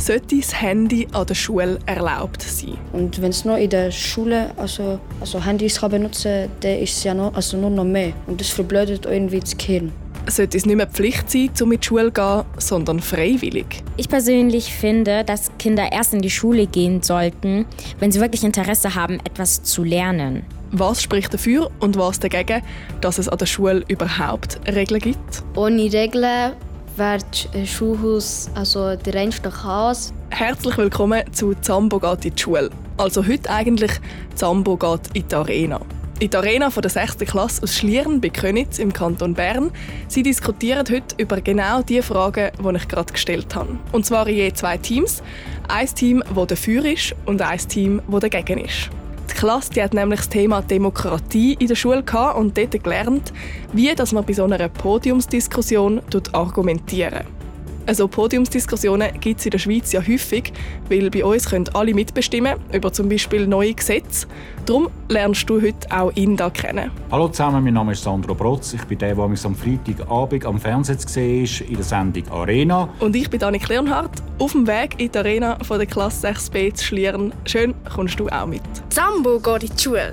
sollte das Handy an der Schule erlaubt sein. Und wenn es nur in der Schule also, also Handys kann benutzen kann, dann ist es ja noch, also nur noch mehr. Und das verblödet irgendwie das Gehirn. Sollte es nicht mehr Pflicht sein, um in die Schule zu gehen, sondern freiwillig? Ich persönlich finde, dass Kinder erst in die Schule gehen sollten, wenn sie wirklich Interesse haben, etwas zu lernen. Was spricht dafür und was dagegen, dass es an der Schule überhaupt Regeln gibt? Ohne Regeln wäre das Schulhaus also der reinste Chaos. Herzlich willkommen zu Zambo geht in die Schule. Also heute eigentlich Zambo geht in die Arena. In der Arena von der 6. Klasse aus Schlieren bei Könitz im Kanton Bern. Sie diskutieren heute über genau die Fragen, die ich gerade gestellt habe. Und zwar in je zwei Teams. Ein Team, das dafür ist und ein Team, das dagegen ist. Die Klasse die hat nämlich das Thema Demokratie in der Schule gehabt und dort gelernt, wie dass man bei so einer Podiumsdiskussion argumentieren also Podiumsdiskussionen gibt es in der Schweiz ja häufig, weil bei uns können alle mitbestimmen über zum Beispiel neue Gesetze. Darum lernst du heute auch ihn da kennen. Hallo zusammen, mein Name ist Sandro Brotz. Ich bin der, der mich am Freitagabend am Fernsehen gesehen ist, in der Sendung Arena. Und ich bin Annik Leonhardt, auf dem Weg in die Arena von der Klasse 6b zu Schlieren. Schön, kommst du auch mit. Sambo geht in die Schule.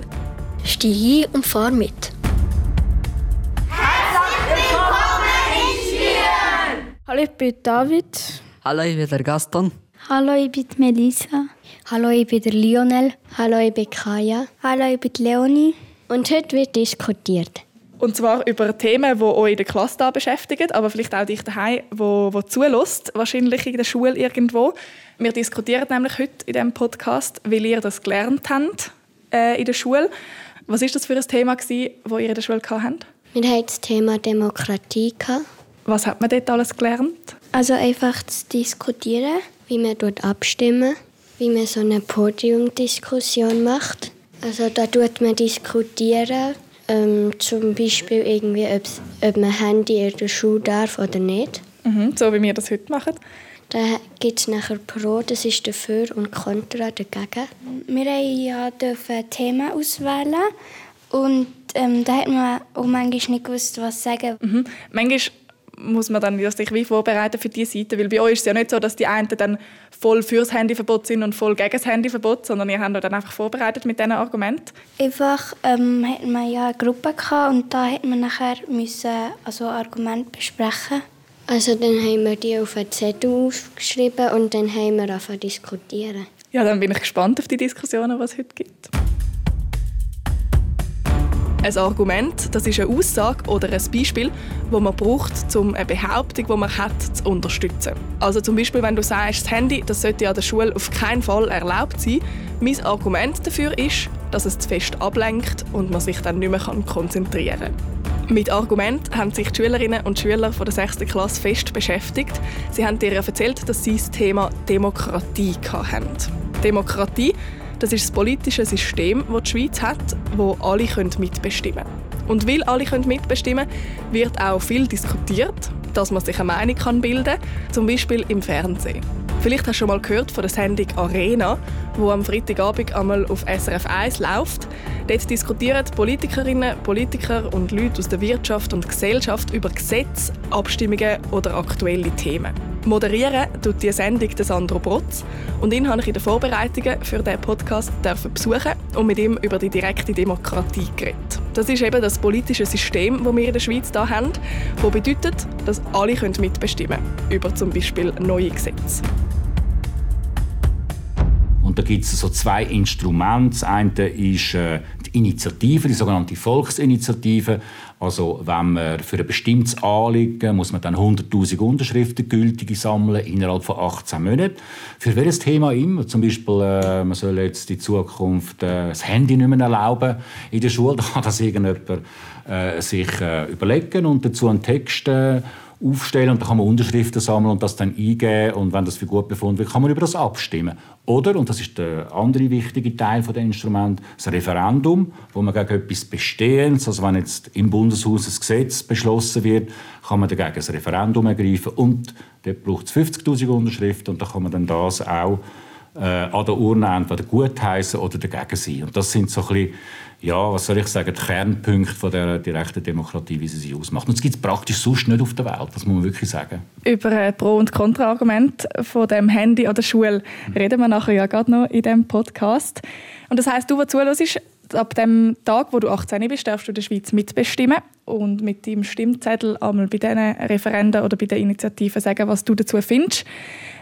Steh hin und fahr mit. Hallo, ich bin David. Hallo, ich bin der Gaston. Hallo, ich bin Melissa. Hallo, ich bin der Lionel. Hallo, ich bin Kaya. Hallo, ich bin Leonie. Und heute wird diskutiert. Und zwar über Themen, die euch in der Klasse da beschäftigen, aber vielleicht auch dich daheim, wo, wo zulässt, wahrscheinlich in der Schule irgendwo. Wir diskutieren nämlich heute in diesem Podcast, weil ihr das gelernt habt äh, in der Schule. Was ist das für ein Thema, das ihr in der Schule hattet? Wir hatten das Thema Demokratie. Gehabt. Was hat man dort alles gelernt? Also einfach zu diskutieren, wie man dort abstimmen, wie man so eine Podiumdiskussion macht. Also da tut man diskutieren, ähm, zum Beispiel irgendwie, ob man Handy in der Schule darf oder nicht. Mhm, so wie wir das heute machen. Da gibt es nachher Pro, das ist dafür und Contra dagegen. Wir durften ja Themen auswählen und ähm, da hat man auch manchmal nicht gewusst, was sagen. Mhm. Manchmal muss man dann sich wie vorbereiten für diese Seite? Weil bei euch ist es ja nicht so, dass die einen dann voll fürs Handyverbot sind und voll gegen das Handyverbot, sondern ihr habt euch dann einfach vorbereitet mit diesen Argumenten? Einfach ähm, hatten wir ja eine Gruppe gehabt und da mussten wir nachher müssen, also Argumente besprechen. Also dann haben wir die auf einen Zettel aufgeschrieben und dann haben wir angefangen diskutieren. Ja, dann bin ich gespannt auf die Diskussionen, die es heute gibt. Ein Argument, das ist eine Aussage oder ein Beispiel, das man braucht, um eine Behauptung, die man hat, zu unterstützen. Also zum Beispiel, wenn du sagst, das Handy das sollte an der Schule auf keinen Fall erlaubt sein. Mein Argument dafür ist, dass es zu fest ablenkt und man sich dann nicht mehr konzentrieren kann. Mit Argument haben sich die Schülerinnen und Schüler von der 6. Klasse fest beschäftigt. Sie haben dir erzählt, dass sie das Thema Demokratie hatten. Demokratie das ist das politische System, das die Schweiz hat, wo alle mitbestimmen können. Und weil alle mitbestimmen können, wird auch viel diskutiert, dass man sich eine Meinung bilden kann, zum Beispiel im Fernsehen. Vielleicht hast du schon mal gehört von der Sendung Arena, wo am Freitagabend einmal auf SRF 1 läuft. Dort diskutieren Politikerinnen, Politiker und Leute aus der Wirtschaft und Gesellschaft über Gesetze, Abstimmungen oder aktuelle Themen. Moderieren tut die Sendung Sandro Brotz und ihn habe ich in den Vorbereitungen für diesen Podcast besuchen und mit ihm über die direkte Demokratie geredet. Das ist eben das politische System, das wir in der Schweiz hier haben, das bedeutet, dass alle mitbestimmen können über zum Beispiel neue Gesetze. Und da gibt es so zwei Instrumente. Das eine ist äh, die Initiative, die sogenannte Volksinitiative. Also wenn man für ein bestimmtes Anliegen muss man dann 100'000 Unterschriften gültige sammeln innerhalb von 18 Monaten. Für welches Thema immer. Zum Beispiel, äh, man soll jetzt in Zukunft äh, das Handy nicht mehr erlauben in der Schule. Da kann das irgendjemand äh, sich äh, überlegen und dazu einen Text äh, aufstellen und dann kann man Unterschriften sammeln und das dann eingeben und wenn das für gut befunden wird, kann man über das abstimmen. Oder, und das ist der andere wichtige Teil von dem Instrument, das Referendum, wo man gegen etwas Bestehendes, also wenn jetzt im Bundeshaus ein Gesetz beschlossen wird, kann man dagegen ein Referendum ergreifen und dort braucht es 50'000 Unterschriften und dann kann man dann das auch äh, an der Urne entweder gutheißen oder dagegen sein. Und das sind so ein bisschen, ja, was soll ich sagen, die Kernpunkte von der direkten Demokratie, wie sie sie ausmacht. Und das gibt es praktisch sonst nicht auf der Welt, das muss man wirklich sagen. Über Pro- und Kontraargument von dem Handy an der Schule reden wir nachher ja gerade noch in diesem Podcast. Und das heißt, du, der zuhörst, ab dem Tag, wo du 18 bist, darfst du in der Schweiz mitbestimmen und mit deinem Stimmzettel einmal bei diesen Referenden oder bei den Initiativen sagen, was du dazu findest.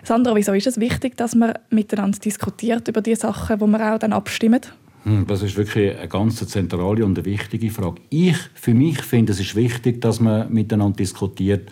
Sandra, wieso ist es wichtig, dass man miteinander diskutiert über die Sachen, wo wir auch dann abstimmen? Hm, das ist wirklich eine ganz zentrale und eine wichtige Frage. Ich, für mich finde, es ist wichtig, dass man miteinander diskutiert,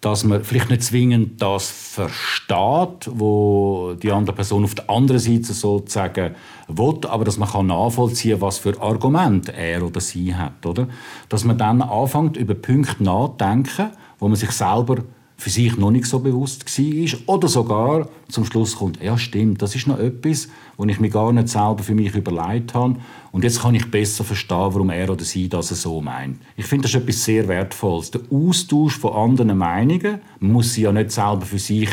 dass man vielleicht nicht zwingend das versteht, wo die andere Person auf der anderen Seite sozusagen will, aber dass man kann nachvollziehen, was für Argumente er oder sie hat, oder? Dass man dann anfängt über Punkte nachzudenken, wo man sich selber für sich noch nicht so bewusst war oder sogar zum Schluss kommt, ja stimmt, das ist noch etwas, wo ich mir gar nicht selber für mich überlegt habe und jetzt kann ich besser verstehen, warum er oder sie das so meint. Ich finde das ist etwas sehr Wertvolles. Der Austausch von anderen Meinungen, man muss sie ja nicht selber für sich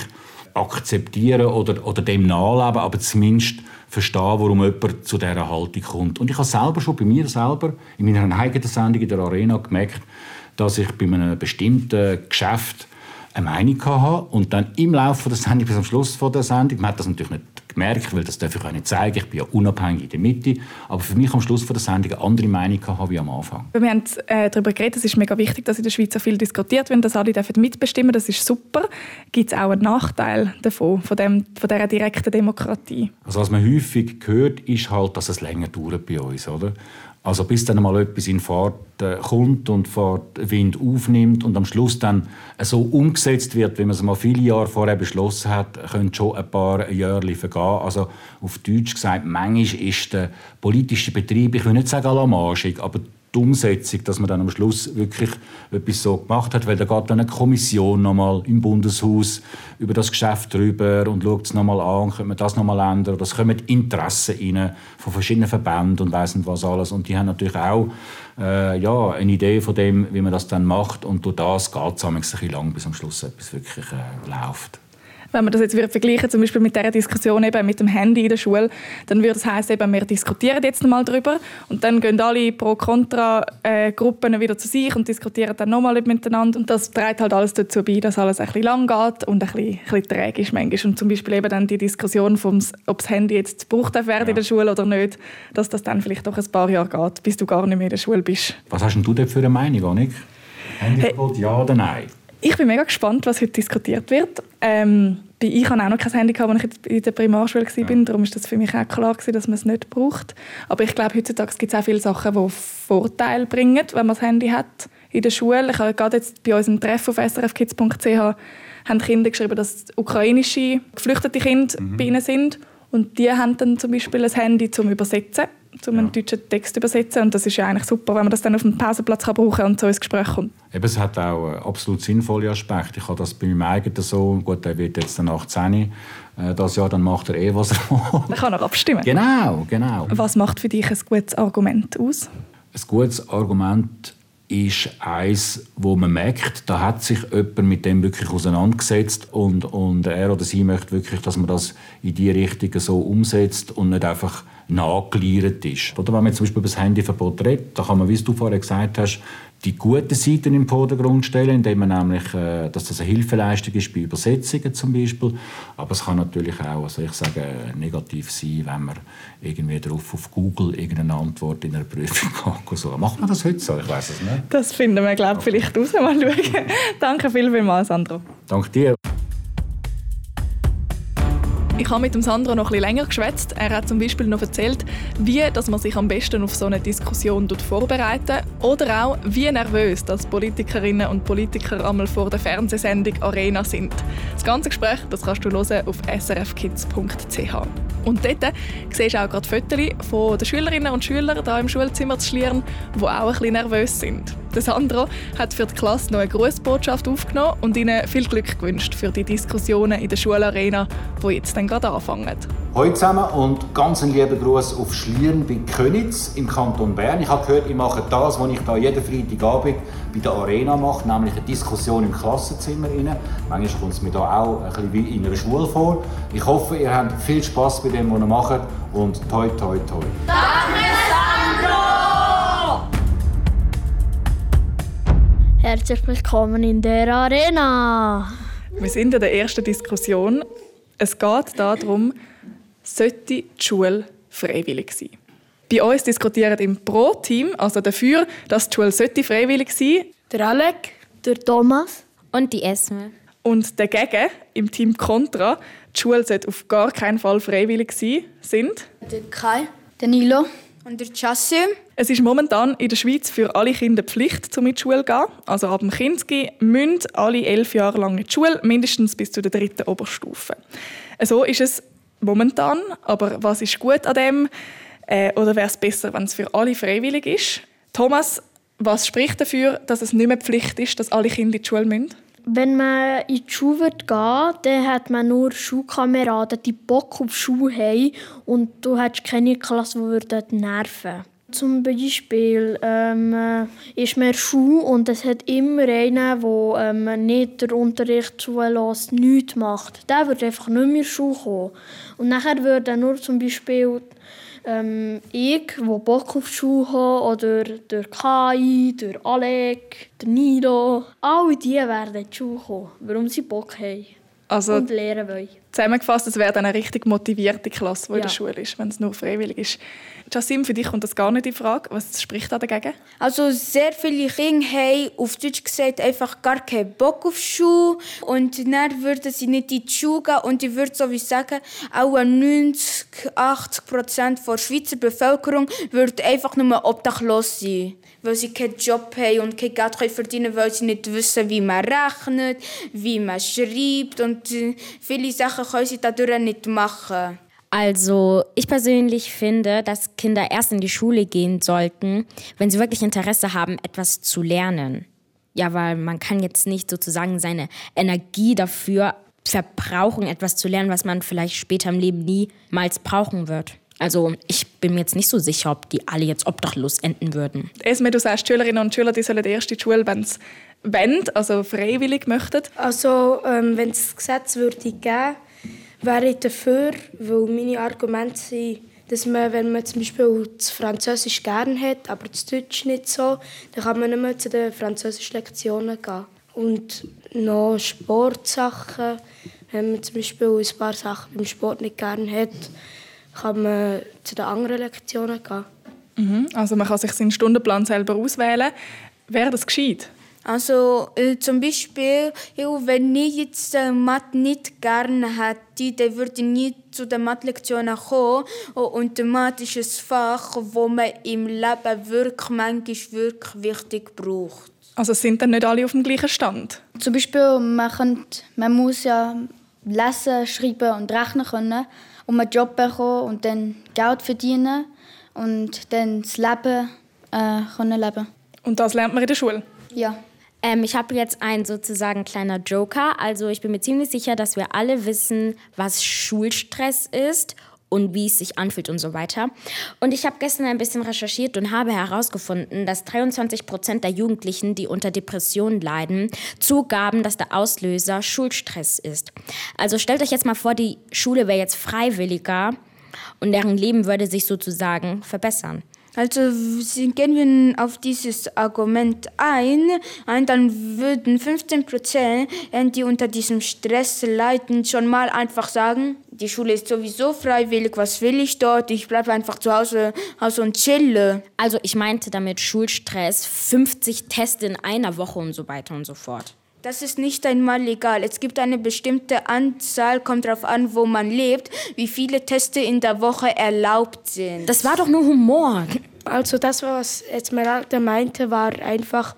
akzeptieren oder, oder dem nachleben, aber zumindest verstehen, warum jemand zu dieser Haltung kommt. Und ich habe selber schon bei mir selber in meiner eigenen Sendung in der Arena gemerkt, dass ich bei einem bestimmten Geschäft eine Meinung hatte und dann im Laufe der Sendung, bis am Schluss der Sendung, man hat das natürlich nicht gemerkt, weil das darf ich auch nicht zeigen, ich bin ja unabhängig in der Mitte, aber für mich am Schluss der Sendung eine andere Meinung hatte wie am Anfang. Wir haben äh, darüber geredet, es ist mega wichtig, dass in der Schweiz so viel diskutiert wird, dass alle dürfen mitbestimmen das ist super. Gibt es auch einen Nachteil davon, von, dem, von dieser direkten Demokratie? Also was man häufig hört, ist halt, dass es länger dauert bei uns, oder? Also bis dann mal etwas in Fahrt äh, kommt und Fahrt Wind aufnimmt und am Schluss dann so umgesetzt wird, wie man es mal viele Jahre vorher beschlossen hat, können schon ein paar Jahre vergehen. Also auf Deutsch gesagt, manchmal ist der politische Betrieb, ich will nicht sagen alarmagig, aber die Umsetzung, dass man dann am Schluss wirklich etwas so gemacht hat, weil da geht dann eine Kommission nochmal im Bundeshaus über das Geschäft drüber und schaut es nochmal an, könnte man das nochmal ändern. Es kommen Interessen rein von verschiedenen Verbänden und weiss nicht was alles. Und die haben natürlich auch äh, ja, eine Idee von dem, wie man das dann macht. Und durch das geht es ein bisschen lang, bis am Schluss etwas wirklich äh, läuft. Wenn man das jetzt vergleichen zum Beispiel mit der Diskussion eben mit dem Handy in der Schule, dann würde es heißen, eben, wir diskutieren jetzt mal darüber und dann gehen alle Pro-Kontra-Gruppen äh, wieder zu sich und diskutieren dann nochmal miteinander und das trägt halt alles dazu bei, dass alles ein bisschen lang geht und ein bisschen, ein bisschen träge ist manchmal. Und zum Beispiel eben dann die Diskussion, vom, ob das Handy jetzt gebraucht werden ja. in der Schule oder nicht, dass das dann vielleicht doch ein paar Jahre geht, bis du gar nicht mehr in der Schule bist. Was hast denn du denn für eine Meinung, Annik? Handyverbot, hey. ja oder nein? Ich bin mega gespannt, was heute diskutiert wird. Ähm, ich hatte auch noch kein Handy, als ich in der Primarschule war. Ja. Darum war das für mich auch klar, dass man es nicht braucht. Aber ich glaube, heutzutage gibt es auch viele Sachen, die Vorteile bringen, wenn man das Handy hat in der Schule. Ich habe gerade jetzt bei unserem Treffen auf srfkids.ch haben Kinder geschrieben, dass ukrainische geflüchtete Kinder mhm. bei ihnen sind. Und die haben dann zum Beispiel ein Handy zum Übersetzen um ja. einen deutschen Text zu übersetzen. Und das ist ja eigentlich super, wenn man das dann auf dem Pausenplatz kann brauchen und so ins Gespräch kommt. Eben, es hat auch absolut sinnvolle Aspekte. Ich habe das bei meinem eigenen Sohn, gut, der wird jetzt dann 18 äh, das Jahr, dann macht er eh, was er will. Er kann auch abstimmen. Genau, genau. Was macht für dich ein gutes Argument aus? Ein gutes Argument ist eins, wo man merkt, da hat sich jemand mit dem wirklich auseinandergesetzt und, und er oder sie möchte wirklich, dass man das in die Richtung so umsetzt und nicht einfach nachgeliert ist. Oder wenn man zum Beispiel über das Handyverbot redet, da kann man, wie du vorher gesagt hast, die guten Seiten im Vordergrund stellen, indem man nämlich, äh, dass das eine Hilfeleistung ist bei Übersetzungen zum Beispiel. Aber es kann natürlich auch, also ich sage, negativ sein, wenn man irgendwie drauf auf Google irgendeine Antwort in einer Prüfung hat. So. Macht man das heute so? Ich weiß es nicht. Das finden wir, glaube ich, vielleicht raus. Mal schauen. Danke vielmals, Sandro. Danke dir. Ich habe mit dem Sandro noch etwas länger geschwätzt. Er hat zum Beispiel noch erzählt, wie dass man sich am besten auf so eine Diskussion vorbereitet oder auch, wie nervös dass Politikerinnen und Politiker einmal vor der Fernsehsendung Arena sind. Das ganze Gespräch das kannst du hören auf srfkids.ch. Und dort siehst du auch gerade Fotos von den Schülerinnen und Schülern hier im Schulzimmer zu Schlieren, die auch ein bisschen nervös sind. Der Sandro hat für die Klasse noch eine Grußbotschaft aufgenommen und ihnen viel Glück gewünscht für die Diskussionen in der Schularena, die jetzt dann gerade anfangen. Hallo zusammen und ganz einen lieben Gruß auf Schlieren bei Könitz im Kanton Bern. Ich habe gehört, ihr macht das, was ich da jeden Freitagabend bei der Arena mache, nämlich eine Diskussion im Klassenzimmer. Manchmal kommt es mir da auch ein bisschen wie in einer Schule vor. Ich hoffe, ihr habt viel Spaß bei dem, was ihr macht und toi toi toi. Herzlich willkommen in der Arena. Wir sind in der ersten Diskussion. Es geht darum, sollte die Schule freiwillig sein. Bei uns diskutieren im Pro-Team, also dafür, dass die Schule sollte freiwillig sein Der Alec, der Thomas und die Esme. Und dagegen, im Team Contra, die Schule sollte auf gar keinen Fall freiwillig sein, sind der Kai, der Nilo und der Chassim. Es ist momentan in der Schweiz für alle Kinder Pflicht, zum in die Schule zu gehen. Also ab dem Kinski müssen alle elf Jahre lang in die Schule, mindestens bis zur dritten Oberstufe. So ist es momentan. Aber was ist gut an dem? Äh, oder wäre es besser, wenn es für alle freiwillig ist? Thomas, was spricht dafür, dass es nicht mehr Pflicht ist, dass alle Kinder in die Schule müssen? Wenn man in die Schule geht, dann hat man nur Schulkameraden, die Bock auf Schule haben und du hast keine Klasse, die nerven zum Beispiel ähm, ist man Schule und es hat immer einen, der ähm, nicht den Unterricht zulässt, nichts macht. Der wird einfach nicht mehr Schule kommen. Und nachher würde nur zum Beispiel ähm, ich, der Bock auf die Schule habe, oder der Kai, der Alec, der Nido, alle die werden in die Schule kommen, warum sie Bock haben also, und lernen wollen. Zusammengefasst, es wäre dann eine richtig motivierte Klasse, die ja. in der Schule ist, wenn es nur freiwillig ist. Jassim, für dich kommt das gar nicht in Frage. Was spricht da dagegen? Also sehr viele Kinder haben auf Deutsch gesagt einfach gar keinen Bock auf Schule und dann würden sie nicht in die Schule gehen und ich würde so wie sagen, auch 90, 80 Prozent der Schweizer Bevölkerung würde einfach nur obdachlos sein, weil sie keinen Job haben und kein Geld verdienen weil sie nicht wissen, wie man rechnet, wie man schreibt und äh, viele Sachen können sie dadurch nicht machen. Also ich persönlich finde, dass Kinder erst in die Schule gehen sollten, wenn sie wirklich Interesse haben, etwas zu lernen. Ja, weil man kann jetzt nicht sozusagen seine Energie dafür verbrauchen, etwas zu lernen, was man vielleicht später im Leben niemals brauchen wird. Also ich bin mir jetzt nicht so sicher, ob die alle jetzt obdachlos enden würden. Esme, du sagst, Schülerinnen und Schüler, die sollen erst in die Schule, wenn sie wollen, also freiwillig möchten. Also ähm, wenn es das Gesetz würde geben wäre ich dafür, weil meine Argumente sind, dass man, wenn man zum Beispiel das Französisch gerne hat, aber das Deutsch nicht so, dann kann man nicht mehr zu den französischen Lektionen gehen. Und noch Sportsachen, wenn man zum Beispiel ein paar Sachen beim Sport nicht gerne hat, kann man zu den anderen Lektionen gehen. Mhm, also man kann sich seinen Stundenplan selber auswählen. Wäre das gescheit? Also äh, zum Beispiel, wenn ich jetzt äh, Mathe nicht gerne hätte, dann würde ich nie zu den Mathe-Lektionen kommen. Und Mathe ist ein Fach, das man im Leben wirklich, manchmal wirklich wichtig braucht. Also sind dann nicht alle auf dem gleichen Stand? Zum Beispiel, man, könnte, man muss ja lesen, schreiben und rechnen können, um einen Job bekommen und dann Geld verdienen und dann das Leben äh, können leben. Und das lernt man in der Schule? Ja. Ähm, ich habe jetzt einen sozusagen kleiner Joker. Also ich bin mir ziemlich sicher, dass wir alle wissen, was Schulstress ist und wie es sich anfühlt und so weiter. Und ich habe gestern ein bisschen recherchiert und habe herausgefunden, dass 23 Prozent der Jugendlichen, die unter Depressionen leiden, zugaben, dass der Auslöser Schulstress ist. Also stellt euch jetzt mal vor, die Schule wäre jetzt freiwilliger und deren Leben würde sich sozusagen verbessern. Also gehen wir auf dieses Argument ein, und dann würden 15 Prozent, die unter diesem Stress leiden, schon mal einfach sagen, die Schule ist sowieso freiwillig, was will ich dort? Ich bleibe einfach zu Hause, Hause und chille. Also ich meinte damit Schulstress, 50 Tests in einer Woche und so weiter und so fort. Das ist nicht einmal legal. Es gibt eine bestimmte Anzahl, kommt darauf an, wo man lebt, wie viele Teste in der Woche erlaubt sind. Das war doch nur Humor. Also das, was Esmeralda meinte, war einfach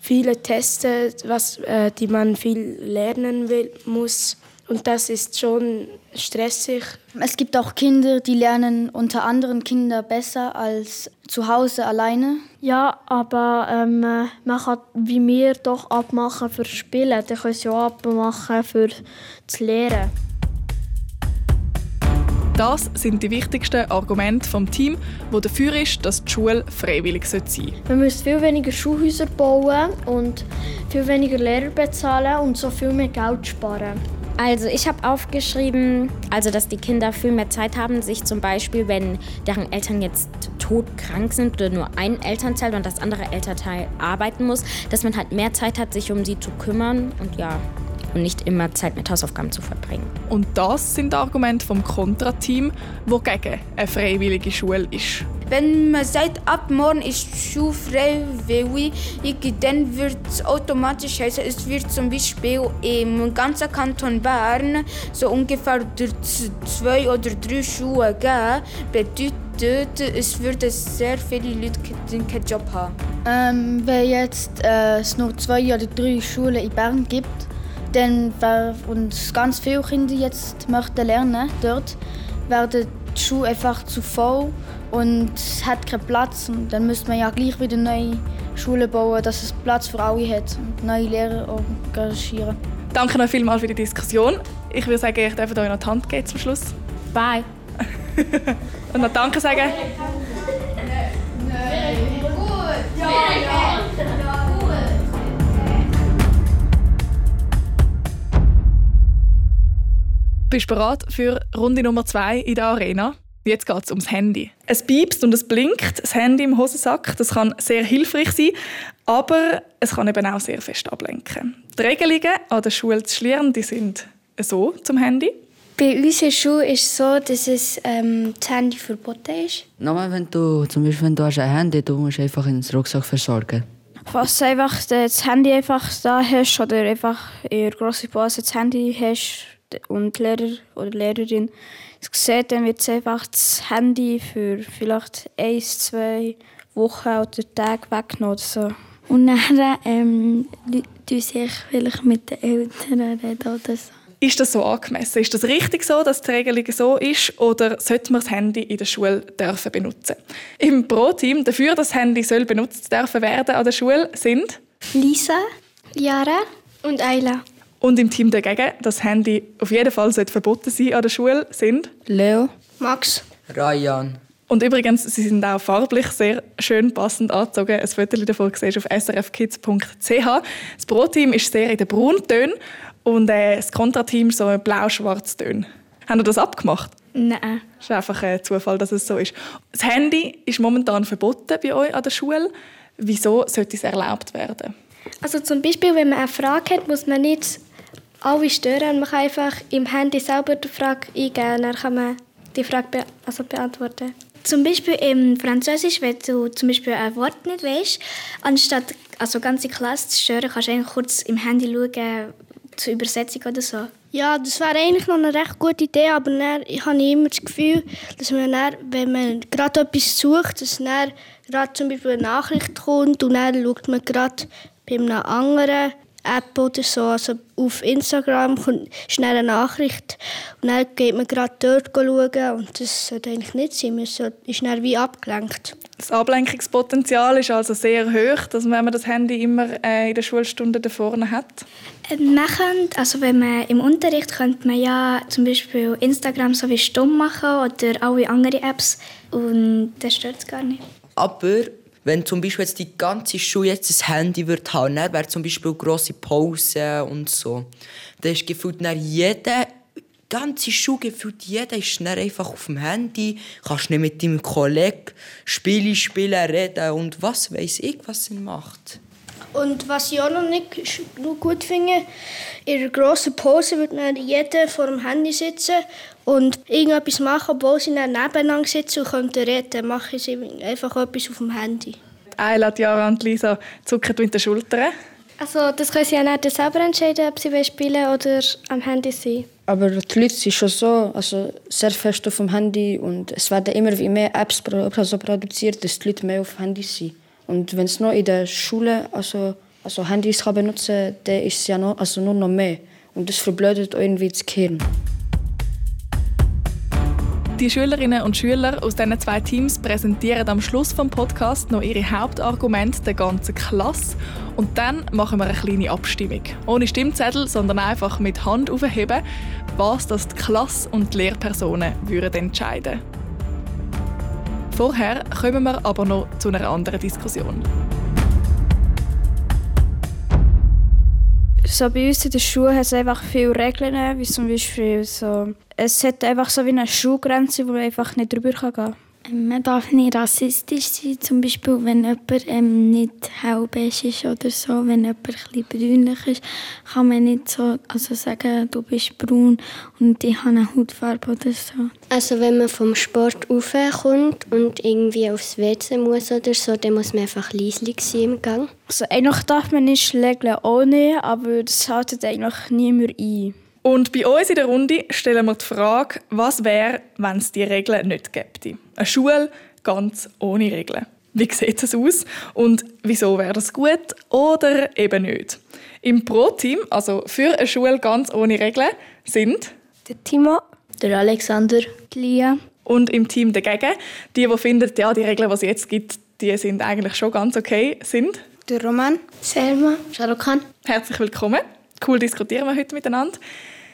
viele Teste, was, äh, die man viel lernen will, muss. Und das ist schon stressig. Es gibt auch Kinder, die lernen unter anderen Kindern besser als zu Hause alleine. Ja, aber ähm, man kann wie wir doch abmachen für Spielen. Dann können sie auch abmachen für das Lehren. Das sind die wichtigsten Argumente vom Team, wo dafür ist, dass die Schule freiwillig sein sollte. Man müsste viel weniger Schulhäuser bauen und viel weniger Lehrer bezahlen und so viel mehr Geld sparen. Also ich habe aufgeschrieben, also dass die Kinder viel mehr Zeit haben, sich zum Beispiel, wenn deren Eltern jetzt todkrank sind oder nur ein Elternteil und das andere Elternteil arbeiten muss, dass man halt mehr Zeit hat, sich um sie zu kümmern und ja, und nicht immer Zeit mit Hausaufgaben zu verbringen. Und das sind Argumente vom Kontrateam, wo gegen eine freiwillige Schule ist. Wenn man sagt, ab morgen ist die Schule freiwillig, dann wird es automatisch heißen, es wird zum Beispiel im ganzen Kanton Bern so ungefähr zwei oder drei Schulen geben. Bedeutet, es würden sehr viele Leute keinen Job haben. Ähm, wenn jetzt äh, es noch zwei oder drei Schulen in Bern gibt, dann und ganz viele Kinder jetzt möchten lernen dort, werden die Schule einfach zu voll und es hat keinen Platz. Und dann müsste man ja gleich wieder neue Schulen bauen, dass es Platz für alle hat und neue Lehrer engagieren. Danke noch vielmals für die Diskussion. Ich würde sagen, ich darf euch noch die Hand geben zum Schluss. Bye. und noch Danke sagen. Bist du bereit für Runde Nummer zwei in der Arena? Jetzt geht es ums Handy. Es piepst und es blinkt, das Handy im Hosensack. Das kann sehr hilfreich sein, aber es kann eben auch sehr fest ablenken. Die Regelungen an der Schule zu Schlieren die sind so zum Handy. Bei uns in der Schule ist es so, dass es, ähm, das Handy verboten ist. Nochmal, wenn du zum Beispiel wenn du hast ein Handy du musst einfach in den Rucksack versorgen. Falls du einfach das Handy einfach da hast oder einfach in der grossen Pause das Handy hast, und Lehrer oder Lehrerin es sieht, dann wird einfach das Handy für vielleicht ein, zwei Wochen oder Tage weggenommen. So. Und dann ähm, tun sich vielleicht mit den Eltern reden oder so. Ist das so angemessen? Ist das richtig so, dass die Regelung so ist? Oder sollte man das Handy in der Schule dürfen benutzen? Im Pro-Team dafür, dass das Handy soll benutzt dürfen werden an der Schule sind Lisa, Jara und Ayla. Und im Team dagegen, das Handy auf jeden Fall verboten sein an der Schule, sind Leo, Max, Ryan. Und übrigens, sie sind auch farblich sehr schön passend angezogen. Ein Foto davon siehst du auf srfkids.ch. Das Pro-Team ist sehr in den Brauntönen und äh, das Kontrateam so in blau-schwarz Tönen. Haben ihr das abgemacht? Nein. Es ist einfach ein Zufall, dass es so ist. Das Handy ist momentan verboten bei euch an der Schule. Wieso sollte es erlaubt werden? Also zum Beispiel, wenn man eine Frage hat, muss man nicht alle stören. Man kann einfach im Handy selber die Frage eingeben, dann kann man die Frage be also beantworten. Zum Beispiel im Französisch, wenn du zum Beispiel ein Wort nicht weißt, anstatt also ganze Klasse zu stören, kannst du einfach kurz im Handy schauen, zur Übersetzung oder so. Ja, das wäre eigentlich noch eine recht gute Idee, aber dann, ich habe immer das Gefühl, dass man dann, wenn man gerade etwas sucht, dass dann gerade zum Beispiel eine Nachricht kommt und dann schaut man gerade bei einer anderen App oder so. Also auf Instagram kommt schnell eine Nachricht und dann geht man gerade dort schauen und das sollte eigentlich nicht sein. Man ist schnell wie abgelenkt. Das Ablenkungspotenzial ist also sehr hoch, dass man, wenn man das Handy immer äh, in der Schulstunde da vorne hat. Ähm, man könnte, also wenn man im Unterricht könnte man ja zum Beispiel Instagram so wie stumm machen oder alle anderen Apps und das stört es gar nicht. Aber wenn zum Beispiel jetzt die ganze Schule jetzt ein Handy wird haben, dann wäre zum Beispiel grosse Pause und so. Da ist gefühlt dann jeder, ganze Schule gefühlt jeder ist dann einfach auf dem Handy, kannst nicht mit deinem Kollegen Spiele spielen, reden und was weiß ich, was er macht. Und was ich auch noch nicht gut finde, in der grossen Pause wird dann jeder vor dem Handy sitzen und irgendetwas machen, obwohl sie dann nebeneinander sitzen und könnten reden, machen sie einfach etwas auf dem Handy. Ayla, Jara und Lisa zucken mit den Schultern. Also das können sie ja nicht selber entscheiden, ob sie spielen oder am Handy sein. Aber die Leute sind schon so also sehr fest auf dem Handy und es werden immer mehr Apps also produziert, dass die Leute mehr auf dem Handy sind. Und wenn es noch in der Schule also, also Handys kann benutzen kann, dann ist es ja noch, also nur noch mehr. Und das verblödet irgendwie das Gehirn. Die Schülerinnen und Schüler aus diesen zwei Teams präsentieren am Schluss des Podcasts noch ihre Hauptargumente der ganzen Klasse. Und dann machen wir eine kleine Abstimmung. Ohne Stimmzettel, sondern einfach mit Hand aufheben, was das die Klasse und die Lehrpersonen würden entscheiden Vorher kommen wir aber noch zu einer anderen Diskussion. So bei uns in der Schule hat es einfach viele Regeln, wie zum Beispiel so, es hat einfach so wie eine Schulgrenze, wo man einfach nicht drüber gehen kann. Man darf nicht rassistisch sein, zum Beispiel wenn jemand ähm, nicht hellbeige ist oder so. Wenn jemand ein brünlich ist, kann man nicht so also sagen, du bist braun und ich habe eine Hautfarbe oder so. Also wenn man vom Sport raufkommt und irgendwie aufs WC muss oder so, dann muss man einfach leislich sein im Gang. Also eigentlich darf man nicht schlägeln ohne, aber das haltet eigentlich niemand ein. Und bei uns in der Runde stellen wir die Frage, was wäre, wenn es die Regeln nicht gäbe? Eine Schule ganz ohne Regeln. Wie sieht das aus und wieso wäre das gut oder eben nicht? Im Pro-Team, also für eine Schule ganz ohne Regeln, sind der Timo, der Alexander, die Lia und im Team dagegen, die, die finden, ja, die Regeln, die es jetzt gibt, die sind eigentlich schon ganz okay, sind der Roman, Selma, Shahrukh Herzlich willkommen. Cool diskutieren wir heute miteinander.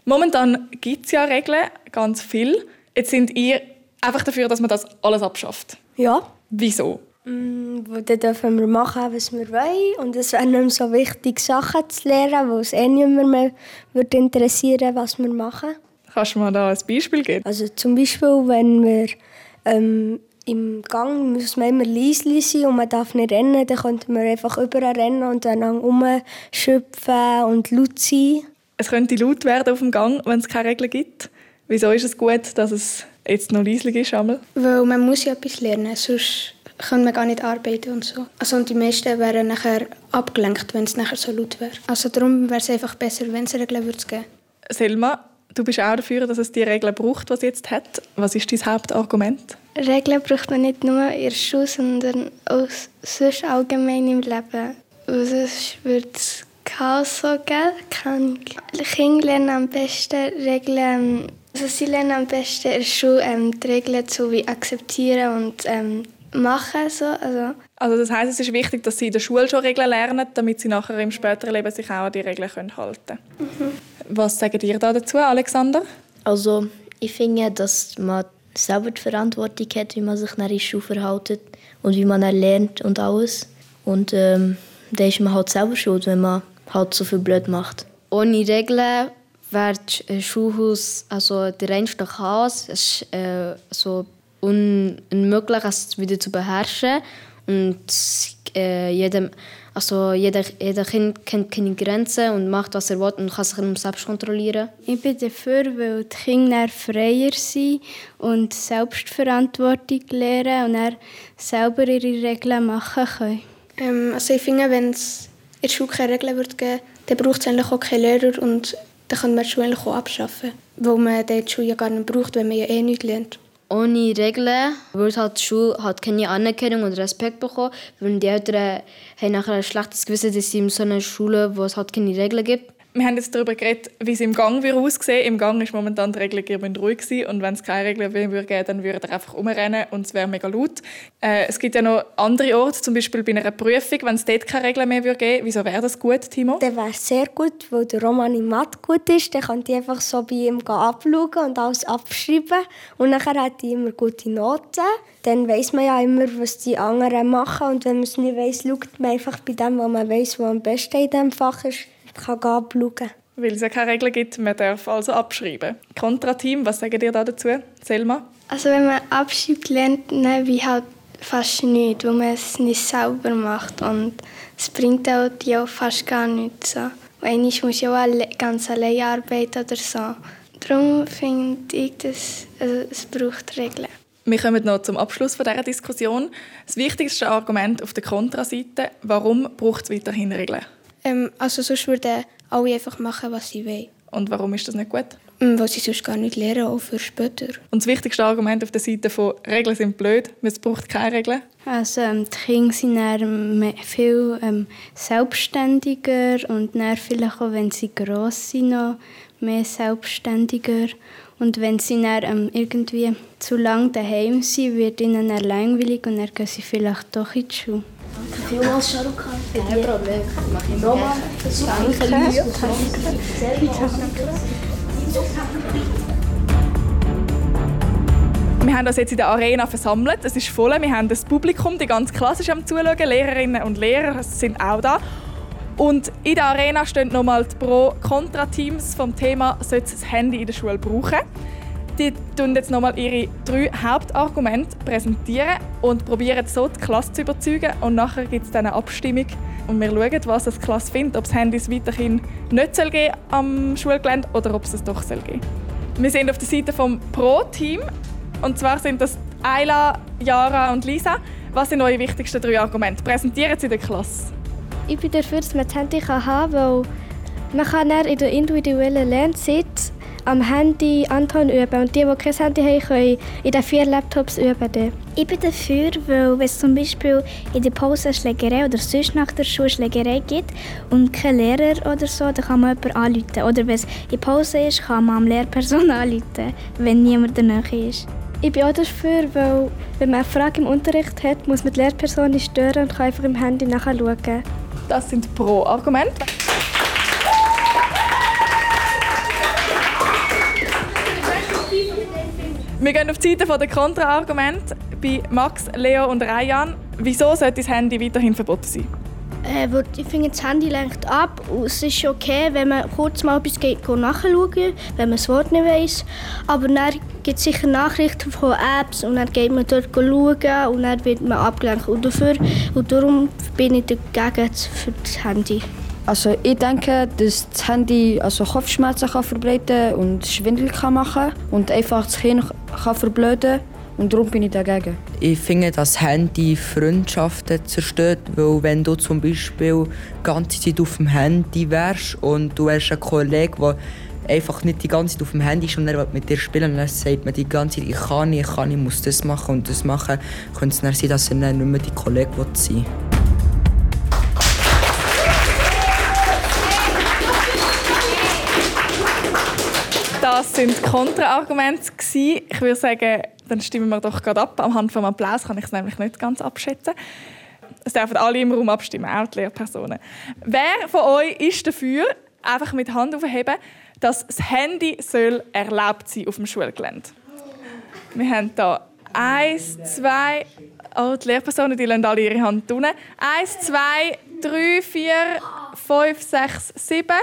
Momentan gibt es ja Regeln, ganz viel. Jetzt sind ihr einfach dafür, dass man das alles abschafft. Ja. Wieso? Mm, dann dürfen wir machen, was wir wollen. Und es wäre nicht mehr so wichtig, Sachen zu lernen, weil es eh niemand mehr würde interessieren was wir machen. Kannst du mir da ein Beispiel geben? Also zum Beispiel, wenn wir ähm, im Gang muss man immer leise sein und man darf nicht rennen, dann könnte man einfach überall rennen und dann rumschöpfen und laut sein es könnte laut werden auf dem Gang, wenn es keine Regeln gibt. Wieso ist es gut, dass es jetzt noch leislich ist? Einmal? Weil man muss ja etwas lernen, sonst können wir gar nicht arbeiten und so. Also und die meisten wären nachher abgelenkt, wenn es nachher so laut wäre. Also darum wäre es einfach besser, wenn es Regeln würde geben. Selma, du bist auch dafür, dass es die Regeln braucht, was es jetzt hat. Was ist dein Hauptargument? Regeln braucht man nicht nur in der Schule, sondern auch sonst allgemein im Leben. Weil sonst würde es Chaos so, gell? Kann Kinder lernen am besten Regeln, also sie lernen am besten in der Schule ähm, die Regeln so wie akzeptieren und ähm, machen. So. Also. also das heißt, es ist wichtig, dass sie in der Schule schon Regeln lernen, damit sie nachher im späteren Leben sich auch an die Regeln können halten können. Mhm. Was sagt ihr da dazu, Alexander? Also ich finde, dass man selber die Verantwortung hat, wie man sich in der Schule verhält und wie man lernt und alles. Und ähm, da ist man halt selber schuld, wenn man halt so viel blöd macht. Ohne Regeln wäre das Schulhaus also der reinste Chaos. Es ist äh, so unmöglich, es wieder zu beherrschen. Und äh, jedem, also jeder, jeder Kind kennt keine Grenzen und macht, was er will und kann sich selbst kontrollieren. Ich bin dafür, weil die Kinder freier sind und Selbstverantwortung lernen und selber ihre Regeln machen können. Ähm, also ich finde, wenn es in der Schule keine Regeln würde geben dann braucht es eigentlich auch keine Lehrer und dann kann man die Schule auch abschaffen. Weil man die Schule ja gar nicht braucht, wenn man ja eh nichts lernt. Ohne Regeln würde halt die Schule halt keine Anerkennung und Respekt bekommen, weil die Eltern haben nachher ein schlechtes Gewissen, dass sie in so einer Schule, wo es halt keine Regeln gibt, wir haben jetzt darüber geredet, wie es im Gang würde aussehen Im Gang ist momentan die Regel, ihr ruhig sein und wenn es keine Regeln mehr würde geben, dann würde er einfach umrennen und es wäre mega laut. Äh, es gibt ja noch andere Orte, zum Beispiel bei einer Prüfung, wenn es dort keine Regeln mehr würde geben Wieso wäre das gut, Timo? Das wäre sehr gut, weil der Roman im Mathe gut ist. Dann könnte ich einfach so bei ihm abschauen und alles abschreiben. Und nachher hat er immer gute Noten. Dann weiß man ja immer, was die anderen machen. Und wenn man es nicht weiss, schaut man einfach bei dem, was man weiß, was am besten in diesem Fach ist kann abschauen. Weil es ja keine Regeln gibt, man darf also abschreiben. Kontrateam, was sagen ihr da dazu, Selma? Also wenn man abschreibt, lernt man wie halt fast nichts, weil man es nicht selber macht und es bringt auch die auch fast gar nichts. So. Einmal muss ja auch ganz allein arbeiten oder so. Darum finde ich, dass also es braucht Regeln. Wir kommen noch zum Abschluss dieser Diskussion. Das wichtigste Argument auf der Kontraseite, warum braucht es weiterhin Regeln? Ähm, also sonst würden alle einfach machen, was sie wollen. Und warum ist das nicht gut? Ähm, weil sie sonst gar nicht lernen, auch für später. Und das wichtigste Argument auf der Seite von «Regeln sind blöd», es braucht keine Regeln? Also ähm, die Kinder sind dann viel ähm, selbstständiger und dann vielleicht auch, wenn sie gross sind, noch mehr selbstständiger. Und wenn sie dann ähm, irgendwie zu lange daheim sind, wird ihnen dann langweilig und dann gehen sie vielleicht doch in die Schule. Vielmals Shahrukh Khan. Kein Problem. Mach ich Nochmal. Danke. Wir haben uns jetzt in der Arena versammelt. Es ist voll. Wir haben das Publikum, die ganz klassisch am Zuschauen. Lehrerinnen und Lehrer sind auch da. Und in der Arena stehen nochmal die Pro-Kontra-Teams vom Thema «Sollte das Handy in der Schule brauchen?». Die präsentieren jetzt nochmal ihre drei Hauptargumente präsentieren und probieren so die Klasse zu überzeugen. Und nachher gibt es dann eine Abstimmung und wir schauen, was die Klasse findet, ob es Handys weiterhin nicht soll geben am Schulgelände oder ob es es doch soll geben. Wir sind auf der Seite vom Pro-Team und zwar sind das Ayla, Yara und Lisa. Was sind eure wichtigsten drei Argumente? Präsentieren Sie der Klasse. Ich bin dafür, dass man das Handy haben kann, weil man kann in der individuellen Lernzeit am Handy Anton üben und die, die kein Handy haben, können in den vier Laptops üben. Ich bin dafür, weil wenn es zum Beispiel in der Pause eine Schlägerei oder sonst nach der Schule Schlägerei gibt und kein Lehrer oder so, dann kann man jemanden anrufen. Oder wenn es in Pause ist, kann man am Lehrperson anrufen, wenn niemand Nähe ist. Ich bin auch dafür, weil wenn man eine Frage im Unterricht hat, muss man die Lehrperson nicht stören und kann einfach im Handy nachschauen. Das sind Pro-Argumente. Wir gehen auf die Seite der Kontra-Argumente bei Max, Leo und Ryan. Wieso sollte das Handy weiterhin verboten sein? Äh, ich finde, das Handy lenkt ab. Und es ist okay, wenn man kurz mal etwas geht, nachschauen wenn man das Wort nicht weiss. Aber dann gibt es sicher Nachrichten von Apps und dann geht man dort schauen und dann wird man abgelenkt. Und, dafür, und darum bin ich dagegen für das Handy. Also ich denke, dass das Handy also Kopfschmerzen kann verbreiten und Schwindel kann machen und einfach das Kind kann verblöden und darum bin ich dagegen. Ich finde, dass Handy Freundschaften zerstört, weil wenn du zum Beispiel die ganze Zeit auf dem Handy wärst und du hast einen Kollegen, der einfach nicht die ganze Zeit auf dem Handy ist und er mit dir spielen und dann sagt man die ganze Zeit, ich kann nicht, ich kann nicht, ich muss das machen und das machen, könnte es dann sein, dass er dann nicht mehr die Kollege sein will. Das sind Kontraargumente. Ich würde sagen, dann stimmen wir doch gerade ab. Am Hand Applaus kann ich es nämlich nicht ganz abschätzen. Es dürfen alle im Raum abstimmen, auch die Lehrpersonen. Wer von euch ist dafür, einfach mit Hand aufheben, dass das Handy soll erlaubt sein auf dem Schulgelände? Wir haben hier eins, zwei, oh, die Lehrpersonen die lassen alle ihre Hand unten. Eins, zwei, drei, vier, fünf, sechs, sieben.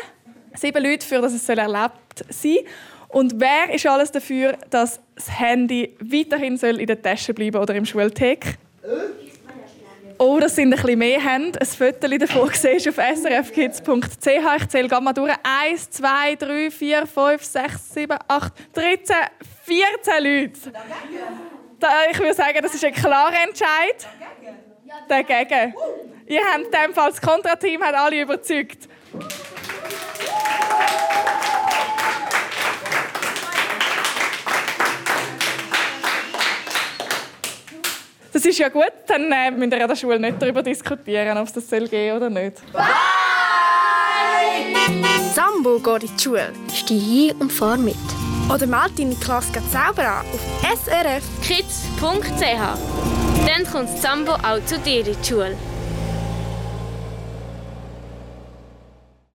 Sieben Leute für, dass es erlaubt sein soll. Und wer ist alles dafür, dass das Handy weiterhin soll in der Tasche bleiben oder im Schulthek? Oh, das sind ein bisschen mehr Hände. Ein Foto davon siehst auf srfkids.ch. Ich zähle gerade mal durch. 1, 2, 3, 4, 5, 6, 7, 8, 13, 14 Leute. Ich würde sagen, das ist ein klarer Entscheid. Dagegen. Ihr habt in dem Fall das Kontrateam hat alle überzeugt. Das ist ja gut, dann äh, müsst ihr an der Schule nicht darüber diskutieren, ob es das soll gehen oder nicht. Bye! Sambo geht in die Schule. Steh hin und fahr mit. Oder meld deine Klasse selber an auf srfkids.ch. Dann kommt Sambo auch zu dir in die Schule.